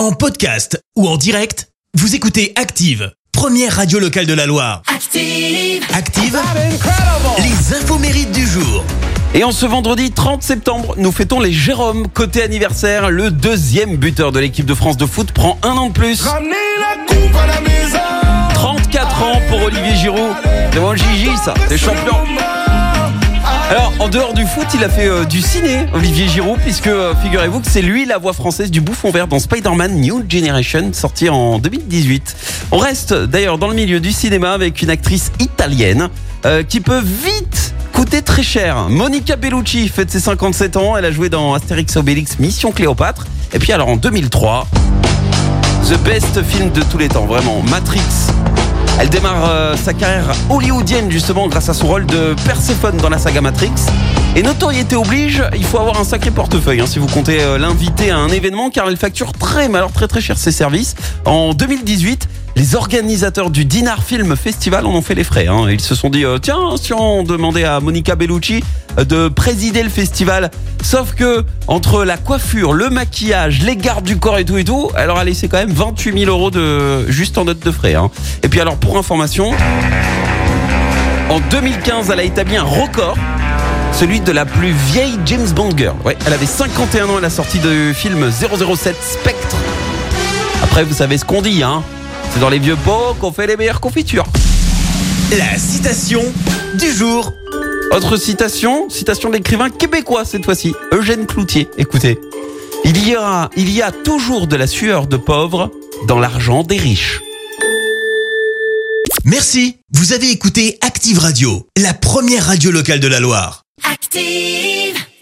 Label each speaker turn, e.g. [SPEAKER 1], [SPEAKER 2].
[SPEAKER 1] En podcast ou en direct, vous écoutez Active, première radio locale de la Loire.
[SPEAKER 2] Active.
[SPEAKER 1] Active, les infos mérites du jour.
[SPEAKER 3] Et en ce vendredi 30 septembre, nous fêtons les Jérôme. Côté anniversaire, le deuxième buteur de l'équipe de France de foot prend un an de plus. 34 ans pour Olivier Giroud. C'est bon Gigi ça, c'est champion. Alors, en dehors du foot, il a fait euh, du ciné, Olivier Giroud, puisque euh, figurez-vous que c'est lui la voix française du bouffon vert dans Spider-Man New Generation, sorti en 2018. On reste d'ailleurs dans le milieu du cinéma avec une actrice italienne euh, qui peut vite coûter très cher. Monica Bellucci fête ses 57 ans, elle a joué dans Astérix Obélix Mission Cléopâtre. Et puis alors en 2003, The best film de tous les temps, vraiment, Matrix. Elle démarre euh, sa carrière hollywoodienne justement grâce à son rôle de Perséphone dans la saga Matrix. Et notoriété oblige, il faut avoir un sacré portefeuille hein, si vous comptez euh, l'inviter à un événement car elle facture très alors très très cher ses services. En 2018, les organisateurs du Dinar Film Festival en ont fait les frais. hein. Ils se sont dit euh, tiens si on demandait à Monica Bellucci euh, de présider le festival. Sauf que entre la coiffure, le maquillage, les gardes du corps et tout et tout, alors allez c'est quand même 28 000 euros juste en note de frais. hein. Et puis alors pour information, en 2015 elle a établi un record celui de la plus vieille James Bond girl. Elle avait 51 ans à la sortie du film 007 Spectre. Après, vous savez ce qu'on dit, hein C'est dans les vieux pots qu'on fait les meilleures confitures.
[SPEAKER 1] La citation du jour.
[SPEAKER 3] Autre citation, citation de l'écrivain québécois cette fois-ci, Eugène Cloutier. Écoutez, il y a, il y a toujours de la sueur de pauvres dans l'argent des riches.
[SPEAKER 1] Merci. Vous avez écouté Active Radio, la première radio locale de la Loire.
[SPEAKER 2] Active.